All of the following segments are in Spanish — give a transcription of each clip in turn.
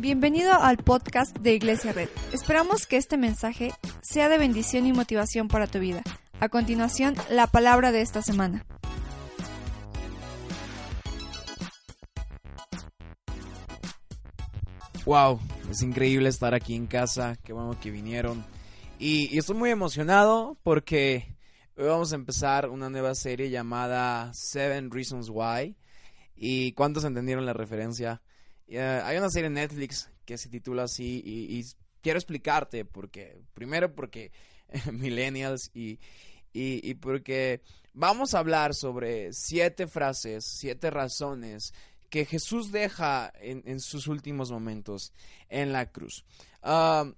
Bienvenido al podcast de Iglesia Red. Esperamos que este mensaje sea de bendición y motivación para tu vida. A continuación, la palabra de esta semana. Wow, es increíble estar aquí en casa, qué bueno que vinieron. Y, estoy muy emocionado porque hoy vamos a empezar una nueva serie llamada Seven Reasons Why. ¿Y cuántos entendieron la referencia? Uh, hay una serie en Netflix que se titula así y, quiero explicarte porque, primero porque millennials y, y, porque vamos a hablar sobre siete frases, siete razones que Jesús deja en, en sus últimos momentos en la cruz. Uh,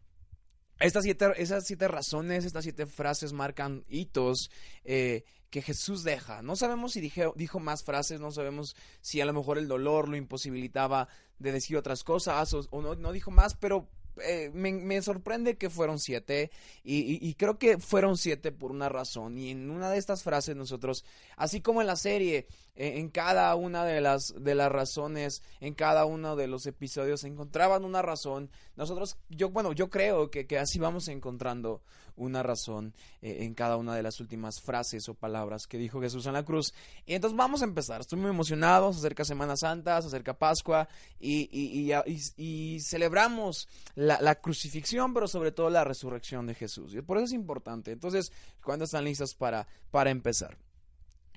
estas siete, esas siete razones, estas siete frases marcan hitos eh, que Jesús deja. No sabemos si dijo más frases, no sabemos si a lo mejor el dolor lo imposibilitaba de decir otras cosas o, no, dijo más, pero eh, me, sorprende que fueron siete y, y, creo que fueron siete por una razón y en una de estas frases nosotros, así como en la serie, eh, en cada una de las, de las razones, en cada uno de los episodios encontraban una razón, nosotros, yo, bueno, yo creo que así vamos encontrando una razón eh, en cada una de las últimas frases o palabras que dijo Jesús en la cruz. Y entonces vamos a empezar. Estoy muy emocionado. Se acerca Semana Santa, se acerca Pascua y, celebramos la, crucifixión, pero sobre todo la resurrección de Jesús. Y por eso es importante. Entonces, ¿cuándo están listos para, para empezar?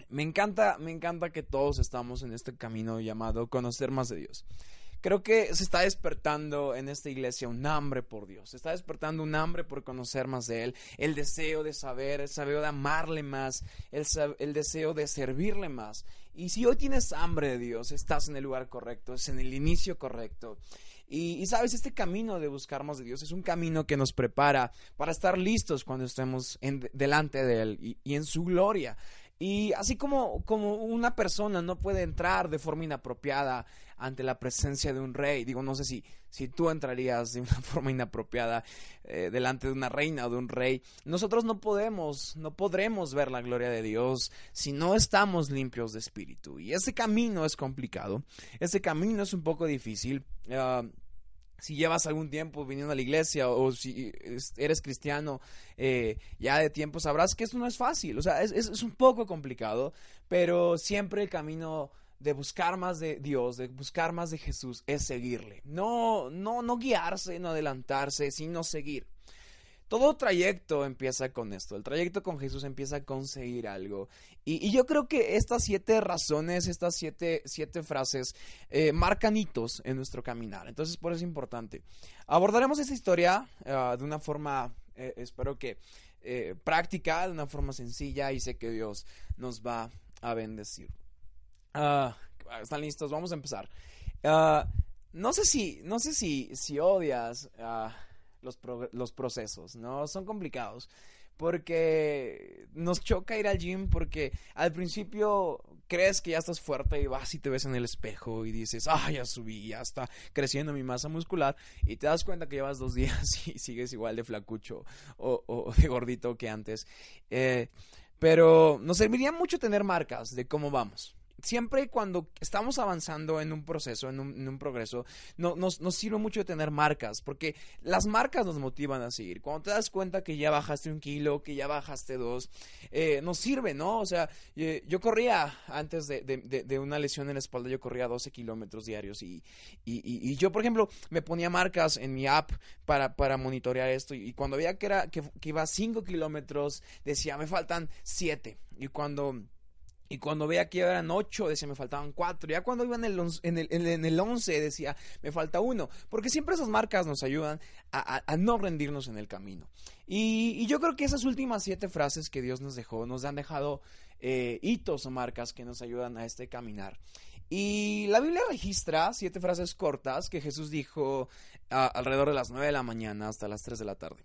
Me encanta, me encanta que todos estamos en este camino llamado conocer más de Dios. Creo que se está despertando en esta iglesia un hambre por Dios, se está despertando un hambre por conocer más de Él, el deseo de saber, el deseo de amarle más, el, el, deseo de servirle más. Y si hoy tienes hambre de Dios, estás en el lugar correcto, es en el inicio correcto. Y, y, sabes, este camino de buscar más de Dios es un camino que nos prepara para estar listos cuando estemos en, delante de Él y, y en su gloria. Y así como, como una persona no puede entrar de forma inapropiada ante la presencia de un rey, digo, no sé si, si tú entrarías de una forma inapropiada eh, delante de una reina o de un rey, nosotros no podemos, no podremos ver la gloria de Dios si no estamos limpios de espíritu. Y ese camino es complicado, ese camino es un poco difícil. Uh, si llevas algún tiempo viniendo a la iglesia o si eres cristiano eh, ya de tiempo, sabrás que esto no es fácil. O sea, es, es, un poco complicado, pero siempre el camino de buscar más de Dios, de buscar más de Jesús, es seguirle. No, no, no guiarse, no adelantarse, sino seguir. Todo trayecto empieza con esto. El trayecto con Jesús empieza a conseguir algo. Y, y yo creo que estas siete razones, estas siete, siete frases, eh, marcan hitos en nuestro caminar. Entonces, por eso es importante. Abordaremos esta historia uh, de una forma, eh, espero que eh, práctica, de una forma sencilla, y sé que Dios nos va a bendecir. Uh, ¿Están listos? Vamos a empezar. Uh, no sé si, no sé si, si odias los, pro, los procesos, ¿no? Son complicados porque nos choca ir al gym porque al principio crees que ya estás fuerte y vas y te ves en el espejo y dices, ah, ya subí, ya está creciendo mi masa muscular y te das cuenta que llevas dos días y sigues igual de flacucho o, o de gordito que antes. Eh, pero nos serviría mucho tener marcas de cómo vamos siempre cuando estamos avanzando en un proceso, en un, progreso, no, nos, nos, sirve mucho tener marcas, porque las marcas nos motivan a seguir. Cuando te das cuenta que ya bajaste un kilo, que ya bajaste dos, eh, nos sirve, ¿no? O sea, eh, yo corría antes de, de, una lesión en la espalda, yo corría 12 kilómetros diarios y, y, y, y, yo, por ejemplo, me ponía marcas en mi app para, para monitorear esto y, cuando veía que, era, que, que iba 5 kilómetros, decía, me faltan 7. Y cuando y cuando veía que eran ocho, decía, me faltaban cuatro. Ya cuando iba en el, en el, en el once, decía, me falta uno. Porque siempre esas marcas nos ayudan a, no rendirnos en el camino. Y, yo creo que esas últimas siete frases que Dios nos dejó, nos han dejado eh, hitos o marcas que nos ayudan a este caminar. Y la Biblia registra siete frases cortas que Jesús dijo alrededor de las nueve de la mañana hasta las tres de la tarde.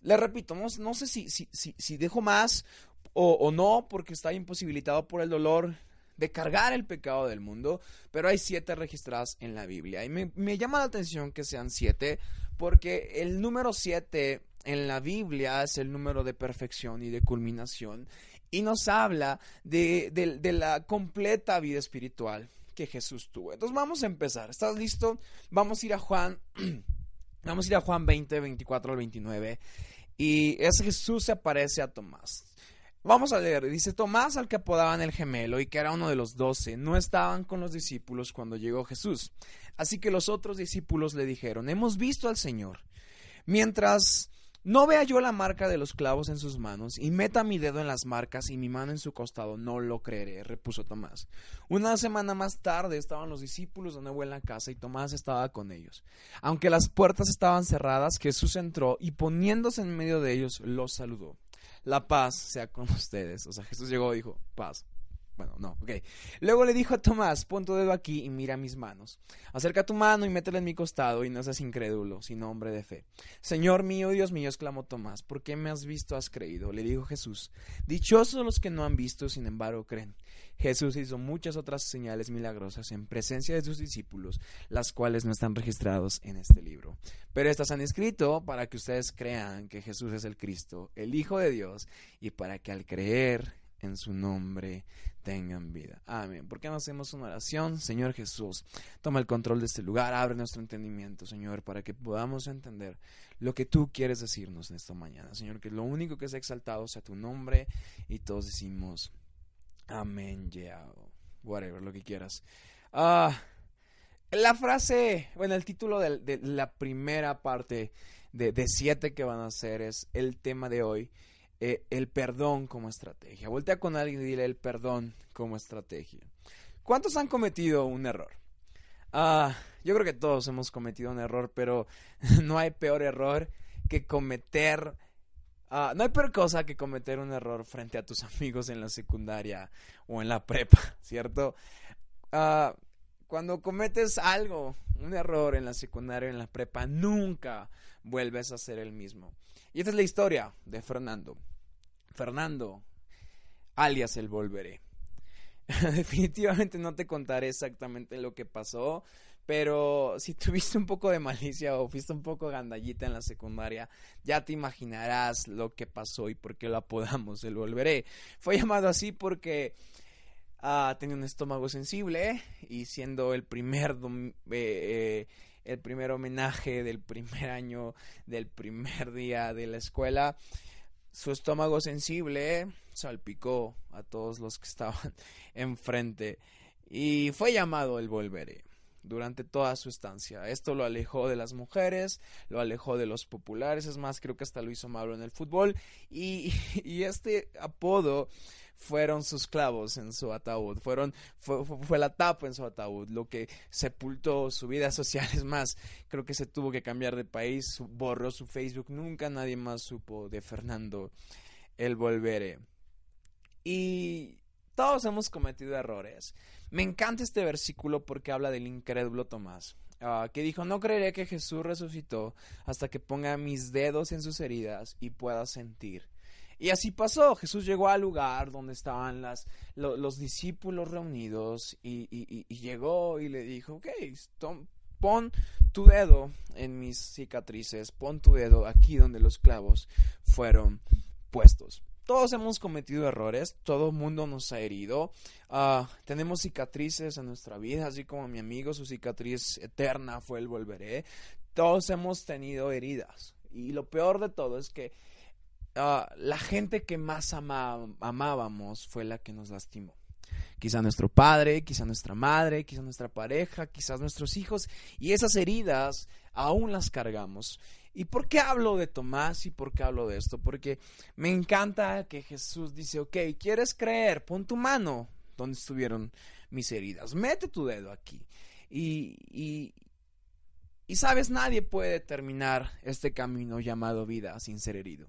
Le repito, no, no sé si, si, si, si dejo más o, no, porque está imposibilitado por el dolor de cargar el pecado del mundo, pero hay siete registradas en la Biblia. Y me, llama la atención que sean siete, porque el número siete en la Biblia es el número de perfección y de culminación, y nos habla de, de, de la completa vida espiritual que Jesús tuvo. Entonces vamos a empezar. ¿Estás listo? Vamos a ir a Juan. vamos a ir a Juan 20, 24 al 29. Y es Jesús se aparece a Tomás. Vamos a leer, dice Tomás al que apodaban el gemelo y que era uno de los doce, no estaban con los discípulos cuando llegó Jesús. Así que los otros discípulos le dijeron, hemos visto al Señor. Mientras no vea yo la marca de los clavos en sus manos y meta mi dedo en las marcas y mi mano en su costado, no lo creeré, repuso Tomás. Una semana más tarde estaban los discípulos de nuevo en la casa y Tomás estaba con ellos. Aunque las puertas estaban cerradas, Jesús entró y poniéndose en medio de ellos, los saludó la paz sea con ustedes. O sea, Jesús llegó y dijo, paz. Bueno, no, ok. Luego le dijo a Tomás, pon tu dedo aquí y mira mis manos. Acerca tu mano y métela en mi costado y no seas incrédulo, sino hombre de fe. Señor mío, Dios mío, exclamó Tomás, ¿por qué me has visto, has creído? Le dijo Jesús, dichosos los que no han visto, sin embargo creen. Jesús hizo muchas otras señales milagrosas en presencia de sus discípulos, las cuales no están registrados en este libro. Pero estas han escrito para que ustedes crean que Jesús es el Cristo, el Hijo de Dios, y para que al creer en su nombre tengan vida. Amén. ¿Por qué no hacemos una oración? Señor Jesús, toma el control de este lugar, abre nuestro entendimiento, Señor, para que podamos entender lo que tú quieres decirnos en esta mañana. Señor, que lo único que sea exaltado sea tu nombre y todos decimos amén, yeah, whatever, lo que quieras. Ah, la frase, bueno, el título de, la primera parte de, de siete que van a hacer es el tema de hoy eh, el perdón como estrategia. Voltea con alguien y dile el perdón como estrategia. ¿Cuántos han cometido un error? Ah, yo creo que todos hemos cometido un error, pero no hay peor error que cometer... Ah, no hay peor cosa que cometer un error frente a tus amigos en la secundaria o en la prepa, ¿cierto? Ah, cuando cometes algo, un error en la secundaria o en la prepa, nunca vuelves a ser el mismo. Y esta es la historia de Fernando. Fernando, alias el Volveré. Definitivamente no te contaré exactamente lo que pasó, pero si tuviste un poco de malicia o fuiste un poco gandallita en la secundaria, ya te imaginarás lo que pasó y por qué lo apodamos el Volveré. Fue llamado así porque uh, tenía un estómago sensible y siendo el primer eh, eh, el primer homenaje del primer año, del primer día de la escuela. Su estómago sensible salpicó a todos los que estaban enfrente y fue llamado el volveré durante toda su estancia. Esto lo alejó de las mujeres, lo alejó de los populares, es más, creo que hasta lo hizo malo en el fútbol y, este apodo fueron sus clavos en su ataúd, fueron, fue, la tapa en su ataúd, lo que sepultó su vida social. Es más, creo que se tuvo que cambiar de país, borró su Facebook, nunca nadie más supo de Fernando el Volveré. Y todos hemos cometido errores. Me encanta este versículo porque habla del incrédulo Tomás. Ah, que dijo, no creeré que Jesús resucitó hasta que ponga mis dedos en sus heridas y pueda sentir y así pasó. Jesús llegó al lugar donde estaban los discípulos reunidos y, llegó y le dijo, ok, pon tu dedo en mis cicatrices, pon tu dedo aquí donde los clavos fueron puestos. Todos hemos cometido errores, todo mundo nos ha herido, ah, tenemos cicatrices en nuestra vida, así como mi amigo, su cicatriz eterna fue el volveré. Todos hemos tenido heridas. Y lo peor de todo es que Ah, la gente que más amábamos fue la que nos lastimó. Quizá nuestro padre, quizá nuestra madre, quizá nuestra pareja, quizás nuestros hijos, y esas heridas aún las cargamos. ¿Y por qué hablo de Tomás y por qué hablo de esto? Porque me encanta que Jesús dice, ok, ¿quieres creer? Pon tu mano donde estuvieron mis heridas, mete tu dedo aquí. Y, y, y sabes, nadie puede terminar este camino llamado vida sin ser herido.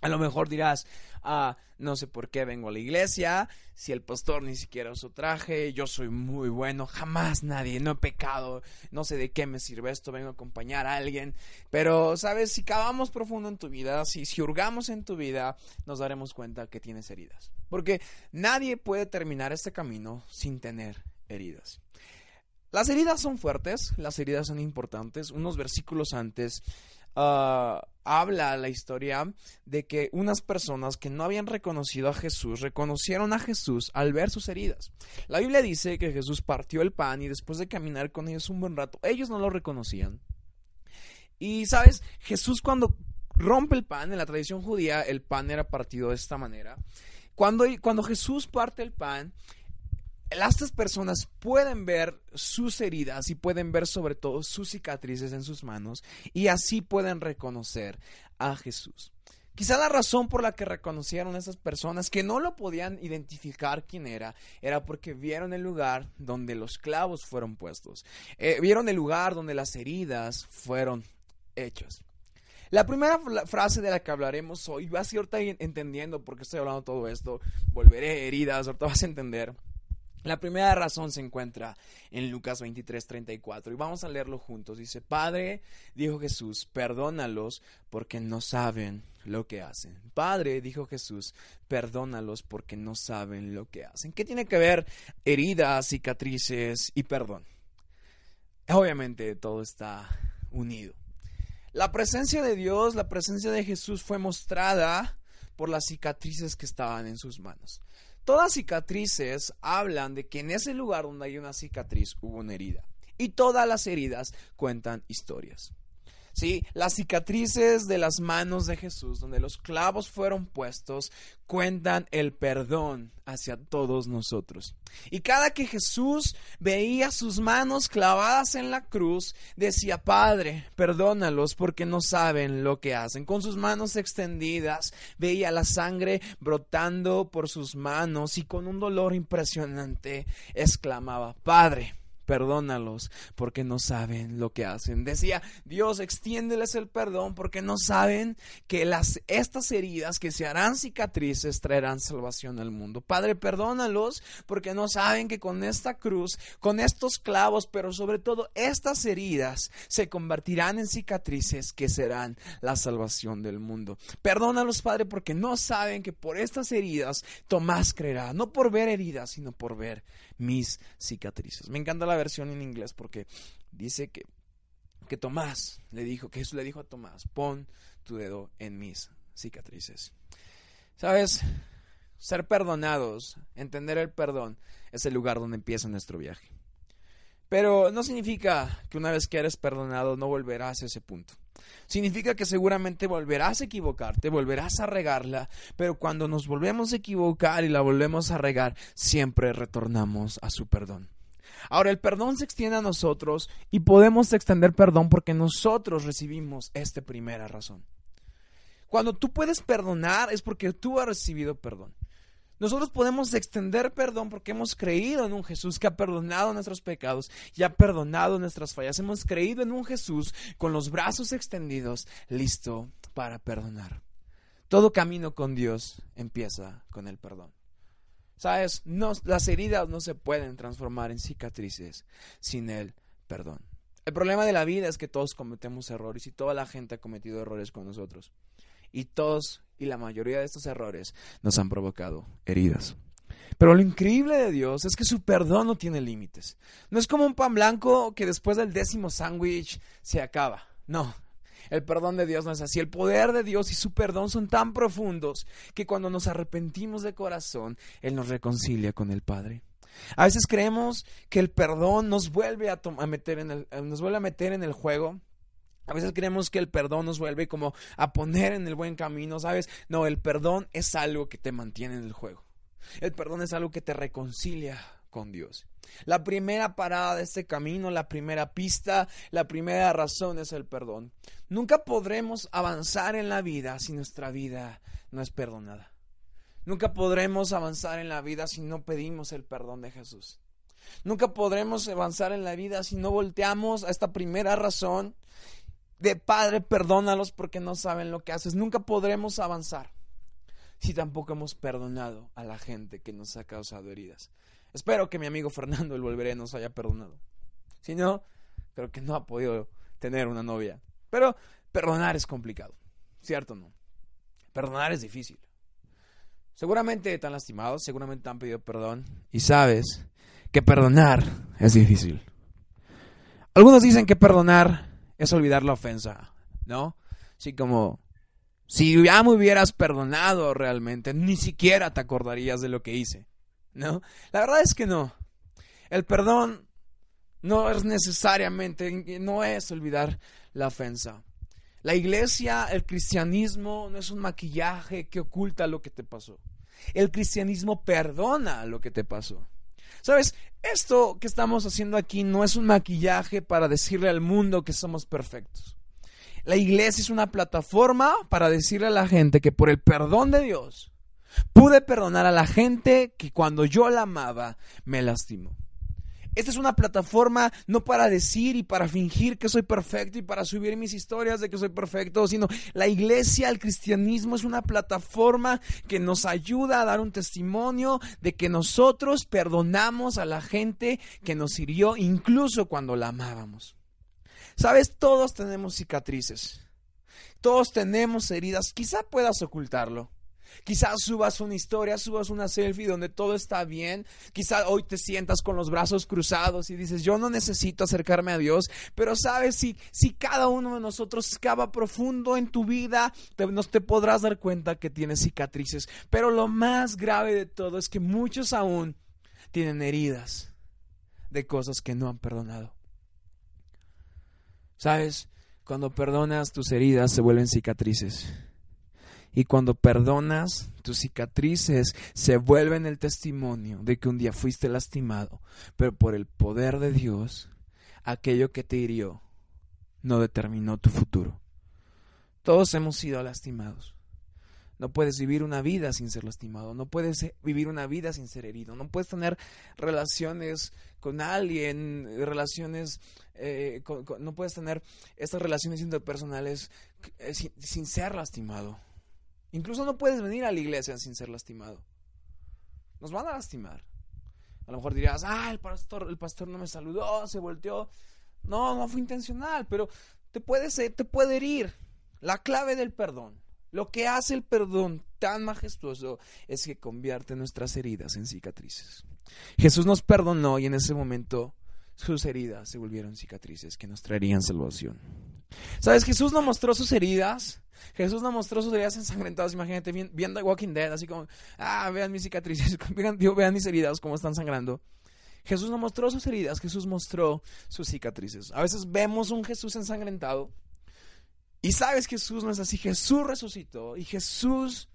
A lo mejor dirás, ah, no sé por qué vengo a la iglesia, si el pastor ni siquiera usó traje, yo soy muy bueno, jamás nadie, no he pecado, no sé de qué me sirve esto, vengo a acompañar a alguien. Pero, ¿sabes? Si cavamos profundo en tu vida, si, si hurgamos en tu vida, nos daremos cuenta que tienes heridas. Porque nadie puede terminar este camino sin tener heridas. Las heridas son fuertes, las heridas son importantes. Unos versículos antes ah, habla la historia de que unas personas que no habían reconocido a Jesús reconocieron a Jesús al ver sus heridas. La Biblia dice que Jesús partió el pan y después de caminar con ellos un buen rato, ellos no lo reconocían. Y sabes, Jesús cuando rompe el pan, en la tradición judía el pan era partido de esta manera. Cuando, cuando Jesús parte el pan, estas personas pueden ver sus heridas y pueden ver sobre todo sus cicatrices en sus manos y así pueden reconocer a Jesús. Quizá la razón por la que reconocieron a esas personas que no lo podían identificar quién era, era porque vieron el lugar donde los clavos fueron puestos, eh, vieron el lugar donde las heridas fueron hechas. La primera frase de la que hablaremos hoy, vas a ir entendiendo por qué estoy hablando todo esto, volveré heridas, ahorita vas a entender. La primera razón se encuentra en Lucas 23, 34 y vamos a leerlo juntos. Dice, Padre, dijo Jesús, perdónalos porque no saben lo que hacen. Padre, dijo Jesús, perdónalos porque no saben lo que hacen. ¿Qué tiene que ver heridas, cicatrices y perdón? Obviamente todo está unido. La presencia de Dios, la presencia de Jesús fue mostrada por las cicatrices que estaban en sus manos. Todas cicatrices hablan de que en ese lugar donde hay una cicatriz hubo una herida. Y todas las heridas cuentan historias. ¿Sí? Las cicatrices de las manos de Jesús, donde los clavos fueron puestos, cuentan el perdón hacia todos nosotros. Y cada que Jesús veía sus manos clavadas en la cruz, decía, Padre, perdónalos porque no saben lo que hacen. Con sus manos extendidas, veía la sangre brotando por sus manos y con un dolor impresionante exclamaba, Padre, perdónalos porque no saben lo que hacen. Decía, Dios, extiéndeles el perdón porque no saben que las, estas heridas que se harán cicatrices traerán salvación al mundo. Padre, perdónalos porque no saben que con esta cruz, con estos clavos, pero sobre todo estas heridas se convertirán en cicatrices que serán la salvación del mundo. Perdónalos, Padre, porque no saben que por estas heridas Tomás creerá, no por ver heridas, sino por ver mis cicatrices. Me encanta la versión en inglés porque dice que, que Tomás le dijo, que Jesús le dijo a Tomás, pon tu dedo en mis cicatrices. ¿Sabes? Ser perdonados, entender el perdón, es el lugar donde empieza nuestro viaje. Pero no significa que una vez que eres perdonado no volverás a ese punto. Significa que seguramente volverás a equivocarte, volverás a regarla, pero cuando nos volvemos a equivocar y la volvemos a regar, siempre retornamos a su perdón. Ahora, el perdón se extiende a nosotros y podemos extender perdón porque nosotros recibimos esta primera razón. Cuando tú puedes perdonar es porque tú has recibido perdón. Nosotros podemos extender perdón porque hemos creído en un Jesús que ha perdonado nuestros pecados y ha perdonado nuestras fallas. Hemos creído en un Jesús con los brazos extendidos, listo para perdonar. Todo camino con Dios empieza con el perdón. Sabes, las heridas no se pueden transformar en cicatrices sin el perdón. El problema de la vida es que todos cometemos errores y toda la gente ha cometido errores con nosotros. Y todos y la mayoría de estos errores nos han provocado heridas. Pero lo increíble de Dios es que su perdón no tiene límites. No es como un pan blanco que después del décimo sándwich se acaba. No, el perdón de Dios no es así. El poder de Dios y su perdón son tan profundos que cuando nos arrepentimos de corazón, Él nos reconcilia con el Padre. A veces creemos que el perdón nos vuelve a, meter en el, nos vuelve a meter en el juego a veces creemos que el perdón nos vuelve como a poner en el buen camino, ¿sabes? No, el perdón es algo que te mantiene en el juego. El perdón es algo que te reconcilia con Dios. La primera parada de este camino, la primera pista, la primera razón es el perdón. Nunca podremos avanzar en la vida si nuestra vida no es perdonada. Nunca podremos avanzar en la vida si no pedimos el perdón de Jesús. Nunca podremos avanzar en la vida si no volteamos a esta primera razón de Padre, perdónalos porque no saben lo que haces. Nunca podremos avanzar si tampoco hemos perdonado a la gente que nos ha causado heridas. Espero que mi amigo Fernando el Volveré nos haya perdonado. Si no, creo que no ha podido tener una novia. Pero perdonar es complicado, ¿cierto no? Perdonar es difícil. Seguramente te han lastimado, seguramente te han pedido perdón y sabes que perdonar es difícil. Algunos dicen que perdonar es olvidar la ofensa, ¿no? Así como, si ya me hubieras perdonado realmente, ni siquiera te acordarías de lo que hice. ¿No? La verdad es que no. El perdón no es necesariamente, no es olvidar la ofensa. La iglesia, el cristianismo no es un maquillaje que oculta lo que te pasó. El cristianismo perdona lo que te pasó. Sabes, esto que estamos haciendo aquí no es un maquillaje para decirle al mundo que somos perfectos. La iglesia es una plataforma para decirle a la gente que por el perdón de Dios pude perdonar a la gente que cuando yo la amaba me lastimó. Esta es una plataforma no para decir y para fingir que soy perfecto y para subir mis historias de que soy perfecto, sino la iglesia, el cristianismo es una plataforma que nos ayuda a dar un testimonio de que nosotros perdonamos a la gente que nos hirió incluso cuando la amábamos. Sabes, todos tenemos cicatrices. Todos tenemos heridas. Quizá puedas ocultarlo. Quizás subas una historia, subas una selfie donde todo está bien. Quizás hoy te sientas con los brazos cruzados y dices, yo no necesito acercarme a Dios. Pero sabes, si, si cada uno de nosotros cava profundo en tu vida, te, te podrás dar cuenta que tienes cicatrices. Pero lo más grave de todo es que muchos aún tienen heridas de cosas que no han perdonado. ¿Sabes? Cuando perdonas, tus heridas se vuelven cicatrices. Y cuando perdonas, tus cicatrices se vuelven el testimonio de que un día fuiste lastimado, pero por el poder de Dios, aquello que te hirió no determinó tu futuro. Todos hemos sido lastimados. No puedes vivir una vida sin ser lastimado, no puedes vivir una vida sin ser herido, no puedes tener relaciones con alguien, relaciones, eh, no puedes tener estas relaciones interpersonales eh, sin ser lastimado. Incluso no puedes venir a la iglesia sin ser lastimado. Nos van a lastimar. A lo mejor dirías, ah, el pastor, el pastor no me saludó, se volteó. No, no fue intencional, pero te puede, te puede herir. La clave del perdón, lo que hace el perdón tan majestuoso es que convierte nuestras heridas en cicatrices. Jesús nos perdonó y en ese momento sus heridas se volvieron cicatrices que nos traerían salvación. ¿Sabes? Jesús nos mostró sus heridas. Jesús nos mostró sus heridas ensangrentadas. Imagínate viendo Walking Dead, así como, ah, vean mis cicatrices, vean, mis heridas, cómo están sangrando. Jesús nos mostró sus heridas, Jesús mostró sus cicatrices. A veces vemos un Jesús ensangrentado y sabes Jesús no es así. Jesús resucitó y Jesús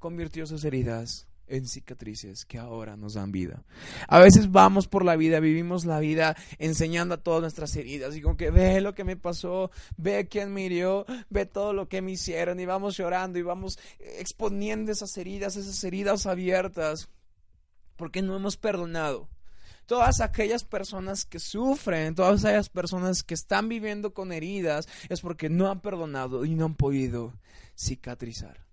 convirtió sus heridas en cicatrices que ahora nos dan vida. A veces vamos por la vida, vivimos la vida enseñando a todas nuestras heridas y como que ve lo que me pasó, ve quién me hirió, ve todo lo que me hicieron y vamos llorando y vamos exponiendo esas heridas, esas heridas abiertas, porque no hemos perdonado. Todas aquellas personas que sufren, todas aquellas personas que están viviendo con heridas, es porque no han perdonado y no han podido cicatrizar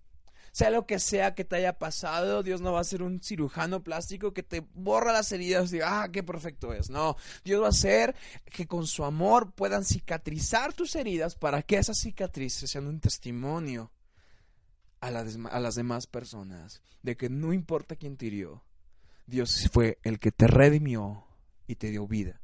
sea lo que sea que te haya pasado, Dios no va a ser un cirujano plástico que te borra las heridas y diga, ah, qué perfecto es. No, Dios va a hacer que con su amor puedan cicatrizar tus heridas para que esas cicatrices sean un testimonio a, a las demás personas de que no importa quién te hirió, Dios fue el que te redimió y te dio vida.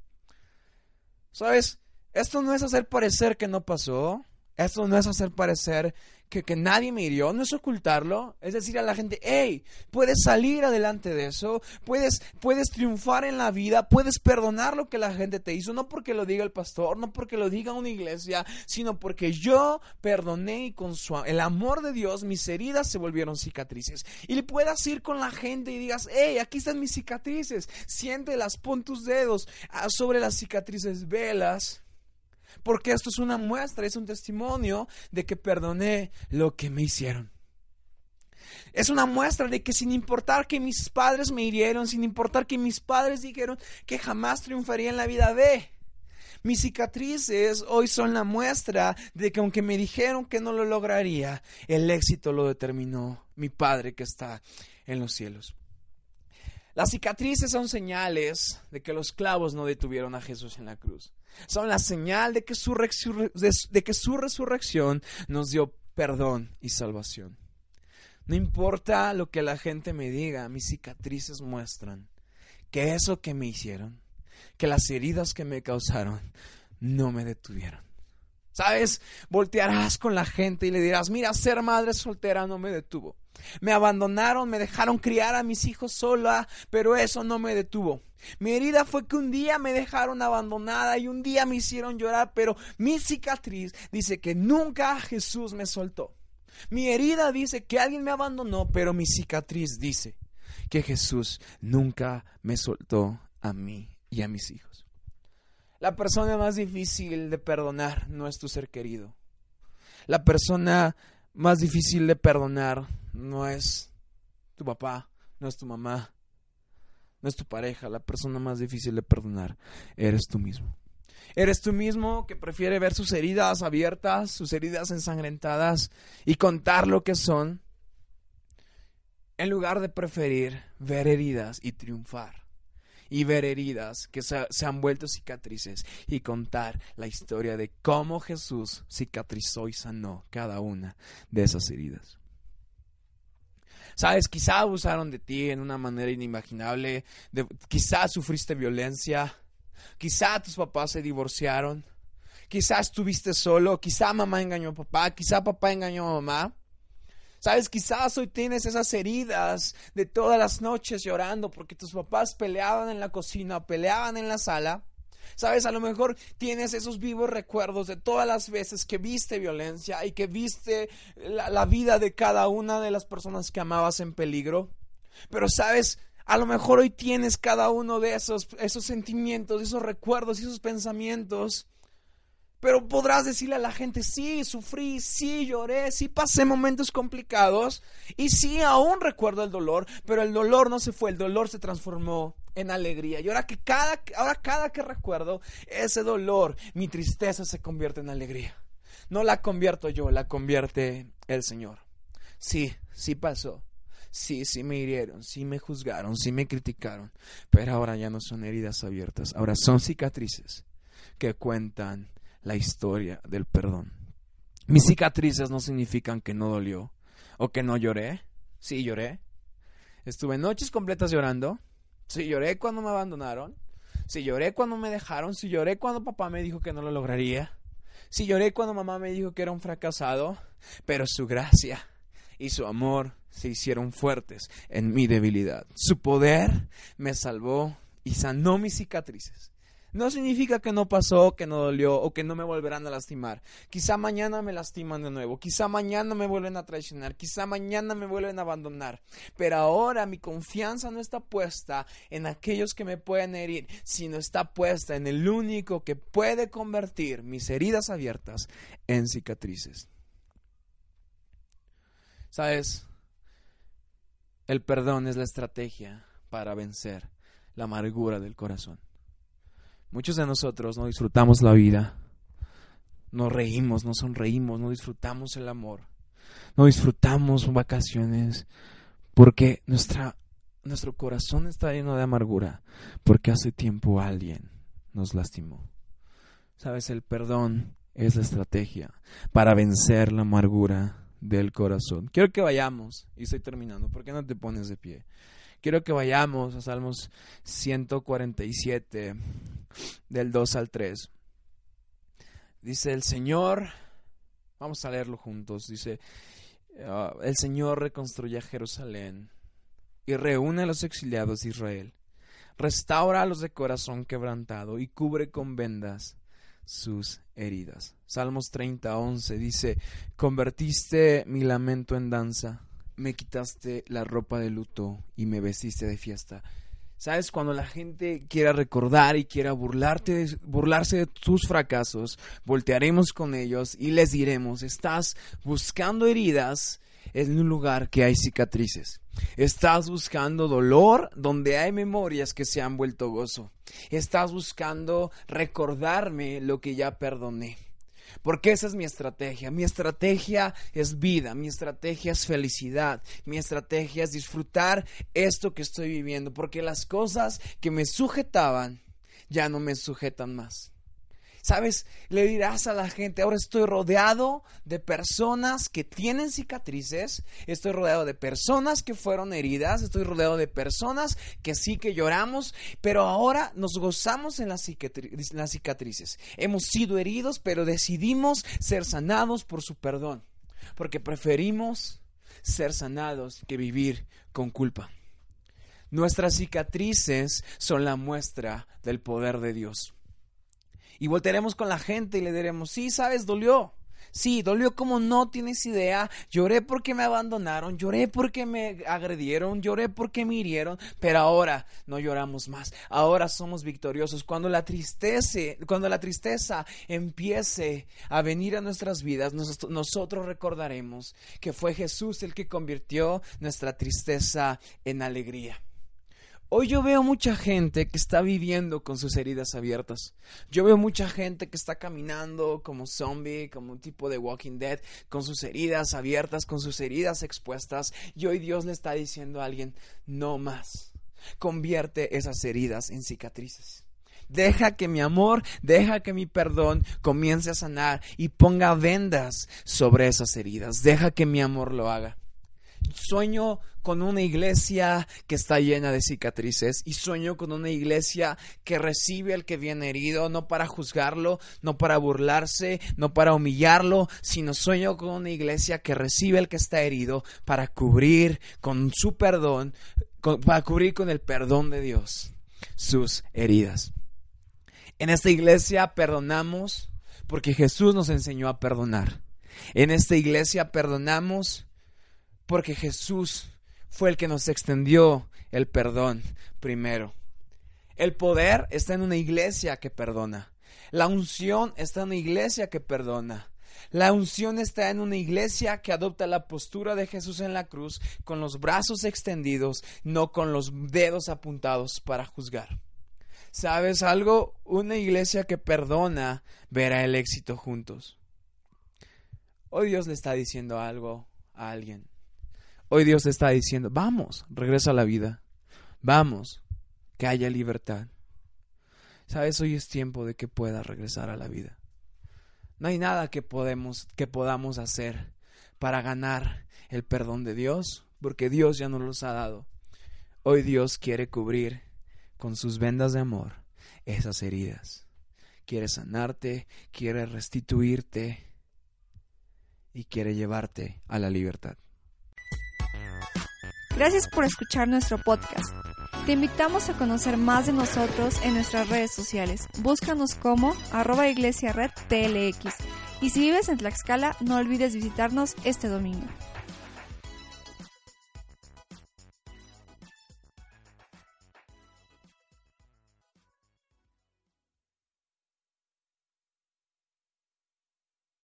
¿Sabes? Esto no es hacer parecer que no pasó. Esto no es hacer parecer que, nadie me hirió, no es ocultarlo, es decir a la gente, hey, puedes salir adelante de eso, puedes, puedes triunfar en la vida, puedes perdonar lo que la gente te hizo, no porque lo diga el pastor, no porque lo diga una iglesia, sino porque yo perdoné y con el amor de Dios mis heridas se volvieron cicatrices. Y puedas ir con la gente y digas, hey, aquí están mis cicatrices, siéntelas, pon tus dedos ah, sobre las cicatrices, velas porque esto es una muestra, es un testimonio de que perdoné lo que me hicieron. Es una muestra de que sin importar que mis padres me hirieron, sin importar que mis padres dijeron que jamás triunfaría en la vida de, mis cicatrices hoy son la muestra de que aunque me dijeron que no lo lograría, el éxito lo determinó mi Padre que está en los cielos. Las cicatrices son señales de que los clavos no detuvieron a Jesús en la cruz. Son la señal de que su, que su resurrección nos dio perdón y salvación. No importa lo que la gente me diga, mis cicatrices muestran que eso que me hicieron, que las heridas que me causaron, no me detuvieron. ¿Sabes? Voltearás con la gente y le dirás, mira, ser madre soltera no me detuvo. Me abandonaron, me dejaron criar a mis hijos sola, pero eso no me detuvo. Mi herida fue que un día me dejaron abandonada y un día me hicieron llorar, pero mi cicatriz dice que nunca Jesús me soltó. Mi herida dice que alguien me abandonó, pero mi cicatriz dice que Jesús nunca me soltó a mí y a mis hijos. La persona más difícil de perdonar no es tu ser querido. La persona más difícil de perdonar no es tu papá, no es tu mamá, no es tu pareja. La persona más difícil de perdonar eres tú mismo. Eres tú mismo que prefiere ver sus heridas abiertas, sus heridas ensangrentadas y contar lo que son, en lugar de preferir ver heridas y triunfar y ver heridas que se, han vuelto cicatrices y contar la historia de cómo Jesús cicatrizó y sanó cada una de esas heridas. Sabes, quizá abusaron de ti en una manera inimaginable, quizá sufriste violencia, quizá tus papás se divorciaron, quizá estuviste solo, quizá mamá engañó a papá, quizá papá engañó a mamá. Sabes, quizás hoy tienes esas heridas de todas las noches llorando porque tus papás peleaban en la cocina, peleaban en la sala. Sabes, a lo mejor tienes esos vivos recuerdos de todas las veces que viste violencia y que viste la, vida de cada una de las personas que amabas en peligro. Pero sabes, a lo mejor hoy tienes cada uno de esos, esos sentimientos, esos recuerdos y esos pensamientos pero podrás decirle a la gente, sí, sufrí, sí, lloré, sí, pasé momentos complicados y sí, aún recuerdo el dolor, pero el dolor no se fue, el dolor se transformó en alegría. Y ahora que cada, ahora cada que recuerdo ese dolor, mi tristeza se convierte en alegría. No la convierto yo, la convierte el Señor. Sí, sí pasó. Sí, sí me hirieron, sí me juzgaron, sí me criticaron, pero ahora ya no son heridas abiertas, ahora son cicatrices que cuentan la historia del perdón. Mis cicatrices no significan que no dolió o que no lloré. Sí, lloré. Estuve noches completas llorando. Sí, lloré cuando me abandonaron. Sí, lloré cuando me dejaron. Sí, lloré cuando papá me dijo que no lo lograría. Sí, lloré cuando mamá me dijo que era un fracasado. Pero su gracia y su amor se hicieron fuertes en mi debilidad. Su poder me salvó y sanó mis cicatrices no significa que no pasó, que no dolió o que no me volverán a lastimar. Quizá mañana me lastiman de nuevo, quizá mañana me vuelven a traicionar, quizá mañana me vuelven a abandonar. Pero ahora mi confianza no está puesta en aquellos que me pueden herir, sino está puesta en el único que puede convertir mis heridas abiertas en cicatrices. ¿Sabes? El perdón es la estrategia para vencer la amargura del corazón. Muchos de nosotros no disfrutamos la vida, no reímos, no sonreímos, no disfrutamos el amor, no disfrutamos vacaciones, porque nuestra, nuestro corazón está lleno de amargura, porque hace tiempo alguien nos lastimó. Sabes, el perdón es la estrategia para vencer la amargura del corazón. Quiero que vayamos, y estoy terminando, ¿por qué no te pones de pie? Quiero que vayamos a Salmos 147, del 2 al 3. Dice el Señor, vamos a leerlo juntos, dice, ah, el Señor reconstruye Jerusalén y reúne a los exiliados de Israel, restaura a los de corazón quebrantado y cubre con vendas sus heridas. Salmos 30, 11 dice, convertiste mi lamento en danza me quitaste la ropa de luto y me vestiste de fiesta. ¿Sabes? Cuando la gente quiera recordar y quiera burlarte, burlarse de tus fracasos, voltearemos con ellos y les diremos, estás buscando heridas en un lugar que hay cicatrices. Estás buscando dolor donde hay memorias que se han vuelto gozo. Estás buscando recordarme lo que ya perdoné. Porque esa es mi estrategia. Mi estrategia es vida, mi estrategia es felicidad, mi estrategia es disfrutar esto que estoy viviendo. Porque las cosas que me sujetaban ya no me sujetan más. Sabes, le dirás a la gente, ahora estoy rodeado de personas que tienen cicatrices, estoy rodeado de personas que fueron heridas, estoy rodeado de personas que sí que lloramos, pero ahora nos gozamos en las, cicatrices. Hemos sido heridos, pero decidimos ser sanados por su perdón, porque preferimos ser sanados que vivir con culpa. Nuestras cicatrices son la muestra del poder de Dios. Y volteremos con la gente y le diremos, sí, sabes, dolió. Sí, dolió como no tienes idea. Lloré porque me abandonaron, lloré porque me agredieron, lloré porque me hirieron, pero ahora no lloramos más. Ahora somos victoriosos. Cuando la tristeza, cuando la tristeza empiece a venir a nuestras vidas, nosotros recordaremos que fue Jesús el que convirtió nuestra tristeza en alegría. Hoy yo veo mucha gente que está viviendo con sus heridas abiertas. Yo veo mucha gente que está caminando como zombie, como un tipo de Walking Dead, con sus heridas abiertas, con sus heridas expuestas. Y hoy Dios le está diciendo a alguien, no más. Convierte esas heridas en cicatrices. Deja que mi amor, deja que mi perdón comience a sanar y ponga vendas sobre esas heridas. Deja que mi amor lo haga. Sueño con una iglesia que está llena de cicatrices y sueño con una iglesia que recibe al que viene herido, no para juzgarlo, no para burlarse, no para humillarlo, sino sueño con una iglesia que recibe al que está herido para cubrir con su perdón, para cubrir con el perdón de Dios sus heridas. En esta iglesia perdonamos porque Jesús nos enseñó a perdonar. En esta iglesia perdonamos porque Jesús fue el que nos extendió el perdón primero. El poder está en una iglesia que perdona. La unción está en una iglesia que perdona. La unción está en una iglesia que adopta la postura de Jesús en la cruz con los brazos extendidos, no con los dedos apuntados para juzgar. ¿Sabes algo? Una iglesia que perdona verá el éxito juntos. Hoy Dios le está diciendo algo a alguien. Hoy Dios te está diciendo, vamos, regresa a la vida. Vamos, que haya libertad. Sabes, hoy es tiempo de que puedas regresar a la vida. No hay nada que podemos que podamos hacer para ganar el perdón de Dios, porque Dios ya nos los ha dado. Hoy Dios quiere cubrir con sus vendas de amor esas heridas. Quiere sanarte, quiere restituirte y quiere llevarte a la libertad. Gracias por escuchar nuestro podcast. Te invitamos a conocer más de nosotros en nuestras redes sociales. Búscanos como arroba iglesia red TLX. Y si vives en Tlaxcala, no olvides visitarnos este domingo.